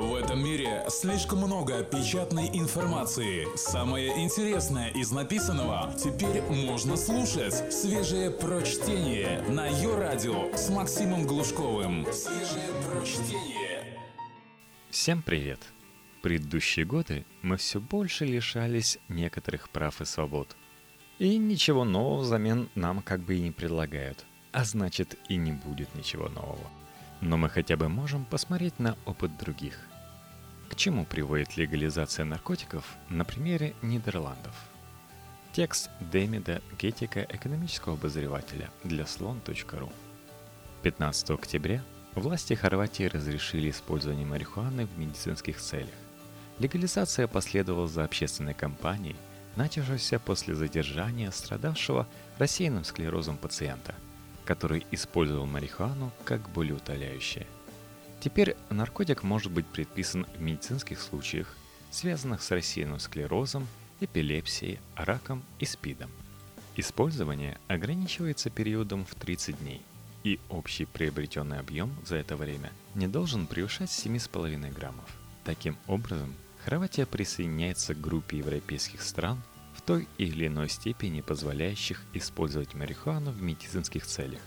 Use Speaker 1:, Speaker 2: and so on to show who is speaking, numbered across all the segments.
Speaker 1: В этом мире слишком много печатной информации. Самое интересное из написанного теперь можно слушать. Свежее прочтение на ее радио с Максимом Глушковым. Свежее прочтение.
Speaker 2: Всем привет! Предыдущие годы мы все больше лишались некоторых прав и свобод. И ничего нового взамен нам как бы и не предлагают. А значит и не будет ничего нового но мы хотя бы можем посмотреть на опыт других. К чему приводит легализация наркотиков на примере Нидерландов? Текст Демида Гетика, экономического обозревателя для слон.ру. 15 октября власти Хорватии разрешили использование марихуаны в медицинских целях. Легализация последовала за общественной кампанией, начавшейся после задержания страдавшего рассеянным склерозом пациента – который использовал марихуану как болеутоляющее. Теперь наркотик может быть предписан в медицинских случаях, связанных с рассеянным склерозом, эпилепсией, раком и СПИДом. Использование ограничивается периодом в 30 дней, и общий приобретенный объем за это время не должен превышать 7,5 граммов. Таким образом, Хорватия присоединяется к группе европейских стран, в той или иной степени позволяющих использовать марихуану в медицинских целях.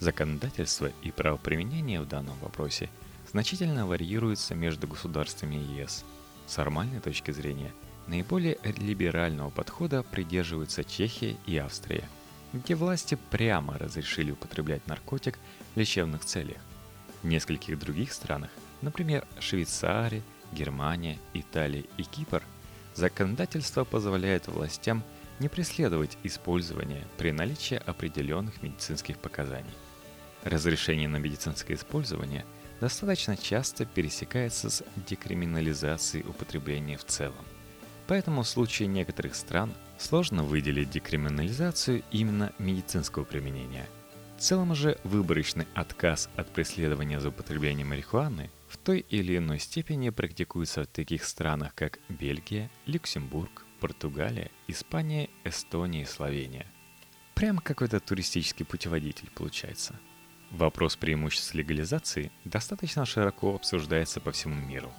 Speaker 2: Законодательство и правоприменение в данном вопросе значительно варьируются между государствами ЕС. С формальной точки зрения, наиболее либерального подхода придерживаются Чехия и Австрия, где власти прямо разрешили употреблять наркотик в лечебных целях. В нескольких других странах, например, Швейцария, Германия, Италия и Кипр – Законодательство позволяет властям не преследовать использование при наличии определенных медицинских показаний. Разрешение на медицинское использование достаточно часто пересекается с декриминализацией употребления в целом. Поэтому в случае некоторых стран сложно выделить декриминализацию именно медицинского применения. В целом же выборочный отказ от преследования за употребление марихуаны в той или иной степени практикуется в таких странах, как Бельгия, Люксембург, Португалия, Испания, Эстония и Словения. Прям какой-то туристический путеводитель получается. Вопрос преимуществ легализации достаточно широко обсуждается по всему миру.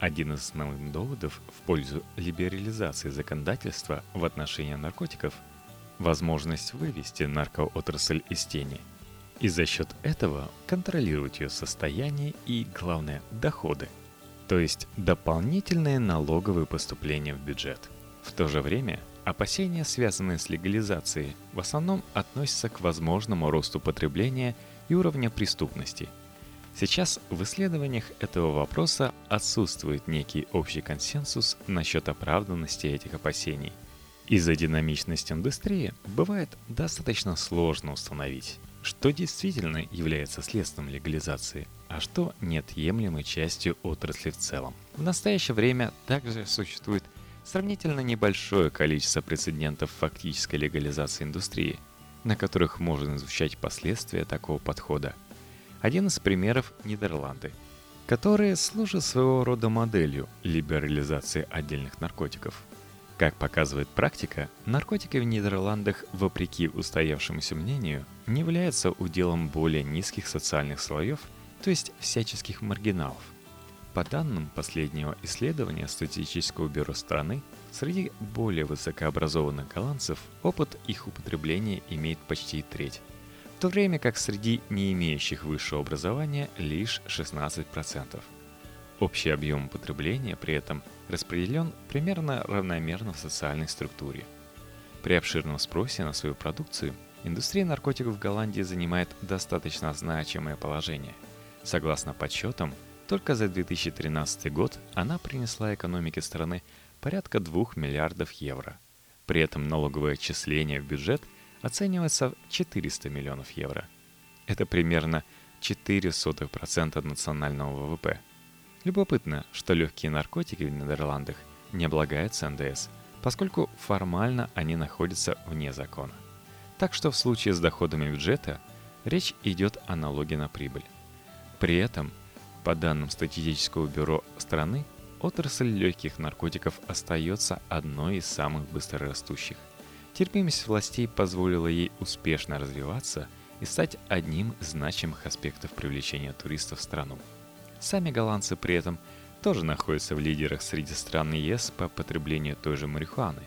Speaker 2: Один из основных доводов в пользу либерализации законодательства в отношении наркотиков – возможность вывести наркоотрасль из тени – и за счет этого контролировать ее состояние и, главное, доходы, то есть дополнительные налоговые поступления в бюджет. В то же время опасения, связанные с легализацией, в основном относятся к возможному росту потребления и уровня преступности. Сейчас в исследованиях этого вопроса отсутствует некий общий консенсус насчет оправданности этих опасений. Из-за динамичности индустрии бывает достаточно сложно установить, что действительно является следствием легализации, а что неотъемлемой частью отрасли в целом. В настоящее время также существует сравнительно небольшое количество прецедентов фактической легализации индустрии, на которых можно изучать последствия такого подхода. Один из примеров – Нидерланды, которые служат своего рода моделью либерализации отдельных наркотиков – как показывает практика, наркотики в Нидерландах, вопреки устоявшемуся мнению, не являются уделом более низких социальных слоев, то есть всяческих маргиналов. По данным последнего исследования статистического бюро страны, среди более высокообразованных голландцев опыт их употребления имеет почти треть, в то время как среди не имеющих высшего образования лишь 16%. Общий объем употребления при этом распределен примерно равномерно в социальной структуре. При обширном спросе на свою продукцию индустрия наркотиков в Голландии занимает достаточно значимое положение. Согласно подсчетам, только за 2013 год она принесла экономике страны порядка 2 миллиардов евро. При этом налоговое отчисление в бюджет оценивается в 400 миллионов евро. Это примерно 0,04% от национального ВВП – Любопытно, что легкие наркотики в Нидерландах не облагаются НДС, поскольку формально они находятся вне закона. Так что в случае с доходами бюджета речь идет о налоге на прибыль. При этом, по данным статистического бюро страны, отрасль легких наркотиков остается одной из самых быстрорастущих. Терпимость властей позволила ей успешно развиваться и стать одним из значимых аспектов привлечения туристов в страну. Сами голландцы при этом тоже находится в лидерах среди стран ЕС по потреблению той же марихуаны.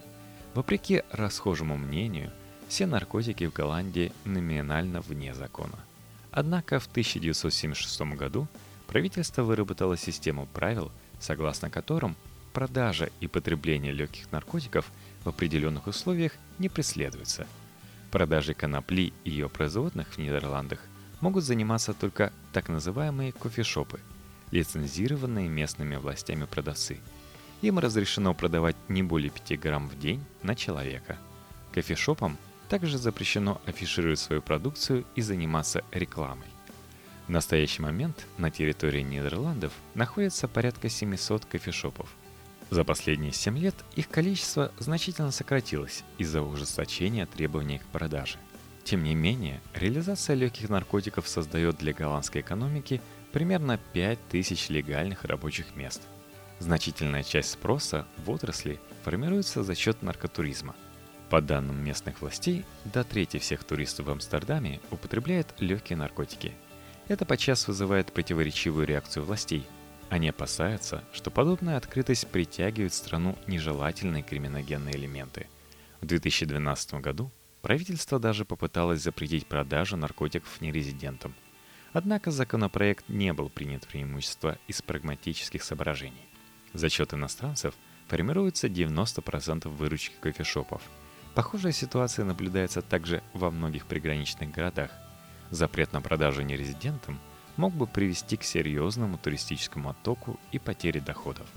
Speaker 2: Вопреки расхожему мнению, все наркотики в Голландии номинально вне закона. Однако в 1976 году правительство выработало систему правил, согласно которым продажа и потребление легких наркотиков в определенных условиях не преследуется. Продажей конопли и ее производных в Нидерландах могут заниматься только так называемые кофешопы, лицензированные местными властями продавцы. Им разрешено продавать не более 5 грамм в день на человека. Кофешопам также запрещено афишировать свою продукцию и заниматься рекламой. В настоящий момент на территории Нидерландов находится порядка 700 кофешопов – за последние 7 лет их количество значительно сократилось из-за ужесточения требований к продаже. Тем не менее, реализация легких наркотиков создает для голландской экономики примерно 5000 легальных рабочих мест. Значительная часть спроса в отрасли формируется за счет наркотуризма. По данным местных властей, до трети всех туристов в Амстердаме употребляют легкие наркотики. Это подчас вызывает противоречивую реакцию властей – они опасаются, что подобная открытость притягивает в страну нежелательные криминогенные элементы. В 2012 году правительство даже попыталось запретить продажу наркотиков нерезидентам. Однако законопроект не был принят преимущество из прагматических соображений. За счет иностранцев формируется 90% выручки кофешопов. Похожая ситуация наблюдается также во многих приграничных городах. Запрет на продажу нерезидентам – мог бы привести к серьезному туристическому оттоку и потере доходов.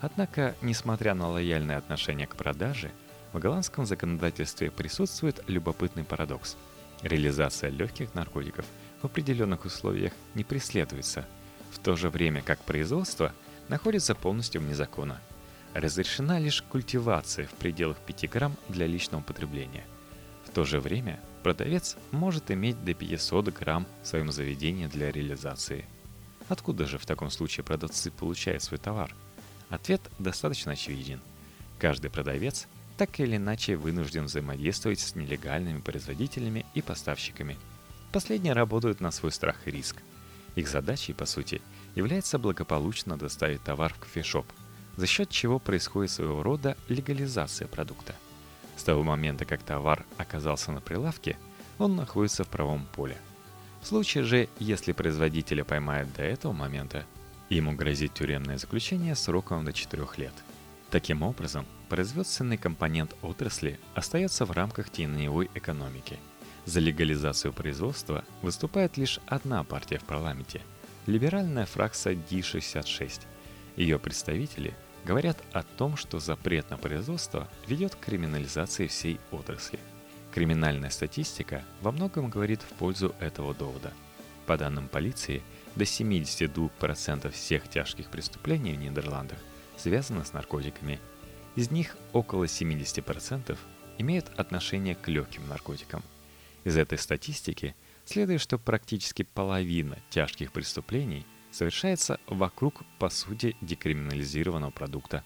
Speaker 2: Однако, несмотря на лояльное отношение к продаже, в голландском законодательстве присутствует любопытный парадокс. Реализация легких наркотиков в определенных условиях не преследуется, в то же время как производство находится полностью вне закона. Разрешена лишь культивация в пределах 5 грамм для личного потребления. В то же время продавец может иметь до 500 грамм в своем заведении для реализации. Откуда же в таком случае продавцы получают свой товар? Ответ достаточно очевиден. Каждый продавец так или иначе вынужден взаимодействовать с нелегальными производителями и поставщиками. Последние работают на свой страх и риск. Их задачей, по сути, является благополучно доставить товар в кофешоп, за счет чего происходит своего рода легализация продукта – с того момента, как товар оказался на прилавке, он находится в правом поле. В случае же, если производителя поймают до этого момента, ему грозит тюремное заключение сроком до 4 лет. Таким образом, производственный компонент отрасли остается в рамках теневой экономики. За легализацию производства выступает лишь одна партия в парламенте – либеральная фракция D66. Ее представители – говорят о том, что запрет на производство ведет к криминализации всей отрасли. Криминальная статистика во многом говорит в пользу этого довода. По данным полиции, до 72% всех тяжких преступлений в Нидерландах связано с наркотиками. Из них около 70% имеют отношение к легким наркотикам. Из этой статистики следует, что практически половина тяжких преступлений – совершается вокруг, по сути, декриминализированного продукта.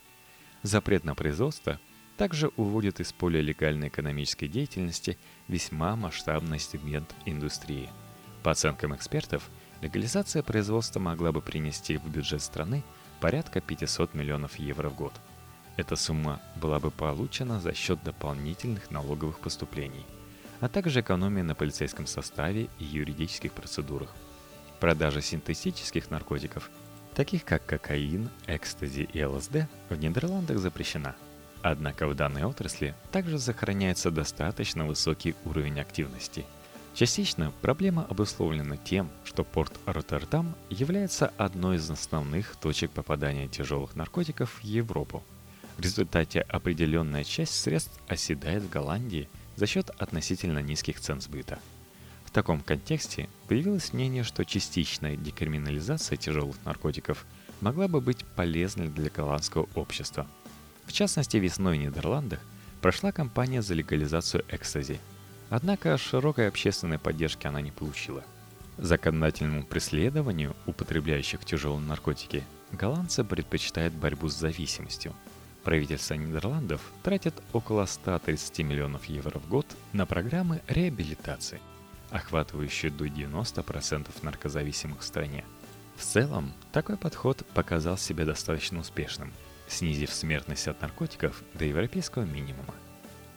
Speaker 2: Запрет на производство также уводит из поля легальной экономической деятельности весьма масштабный сегмент индустрии. По оценкам экспертов, легализация производства могла бы принести в бюджет страны порядка 500 миллионов евро в год. Эта сумма была бы получена за счет дополнительных налоговых поступлений, а также экономии на полицейском составе и юридических процедурах. Продажа синтетических наркотиков, таких как кокаин, экстази и ЛСД, в Нидерландах запрещена. Однако в данной отрасли также сохраняется достаточно высокий уровень активности. Частично проблема обусловлена тем, что порт Роттердам является одной из основных точек попадания тяжелых наркотиков в Европу. В результате определенная часть средств оседает в Голландии за счет относительно низких цен сбыта – в таком контексте появилось мнение, что частичная декриминализация тяжелых наркотиков могла бы быть полезной для голландского общества. В частности, весной в Нидерландах прошла кампания за легализацию экстази. Однако широкой общественной поддержки она не получила. Законодательному преследованию употребляющих тяжелые наркотики голландцы предпочитают борьбу с зависимостью. Правительство Нидерландов тратит около 130 миллионов евро в год на программы реабилитации – охватывающую до 90% наркозависимых в стране. В целом, такой подход показал себя достаточно успешным, снизив смертность от наркотиков до европейского минимума.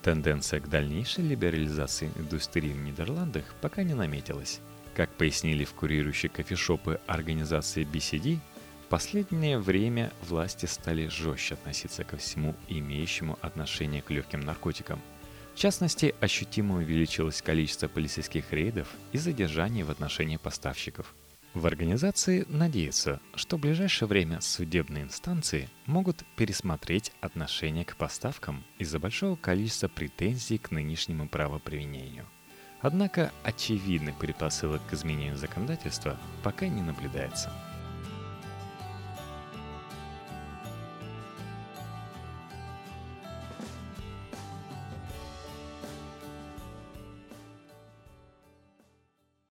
Speaker 2: Тенденция к дальнейшей либерализации индустрии в Нидерландах пока не наметилась. Как пояснили в курирующей кофешопы организации BCD, в последнее время власти стали жестче относиться ко всему имеющему отношение к легким наркотикам. В частности, ощутимо увеличилось количество полицейских рейдов и задержаний в отношении поставщиков – в организации надеются, что в ближайшее время судебные инстанции могут пересмотреть отношение к поставкам из-за большого количества претензий к нынешнему правоприменению. Однако очевидных предпосылок к изменению законодательства пока не наблюдается.